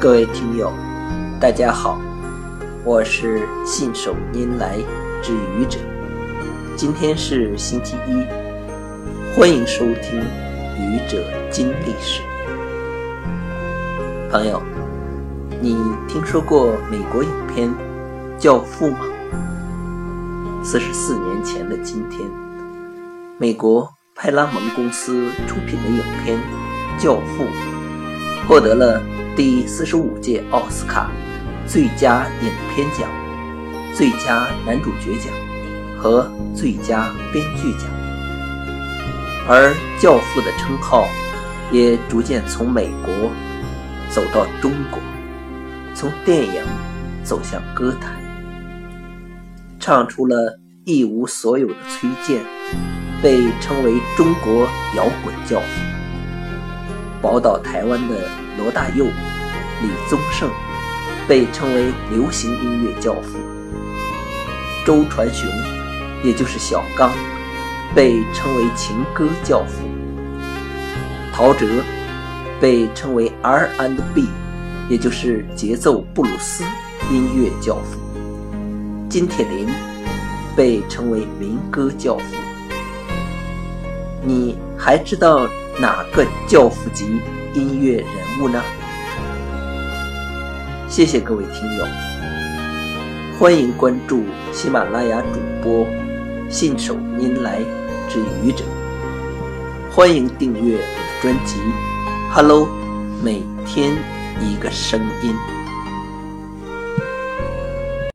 各位听友，大家好，我是信手拈来之愚者。今天是星期一，欢迎收听《愚者金历史》。朋友，你听说过美国影片《教父》吗？四十四年前的今天，美国派拉蒙公司出品的影片《教父》获得了。第四十五届奥斯卡最佳影片奖、最佳男主角奖和最佳编剧奖，而《教父》的称号也逐渐从美国走到中国，从电影走向歌坛，唱出了一无所有的崔健，被称为中国摇滚教父。宝岛台湾的。罗大佑、李宗盛被称为流行音乐教父，周传雄，也就是小刚，被称为情歌教父，陶喆被称为 R&B，也就是节奏布鲁斯音乐教父，金铁霖被称为民歌教父。你还知道哪个教父级？音乐人物呢？谢谢各位听友，欢迎关注喜马拉雅主播信手拈来之愚者，欢迎订阅我的专辑《Hello》，每天一个声音。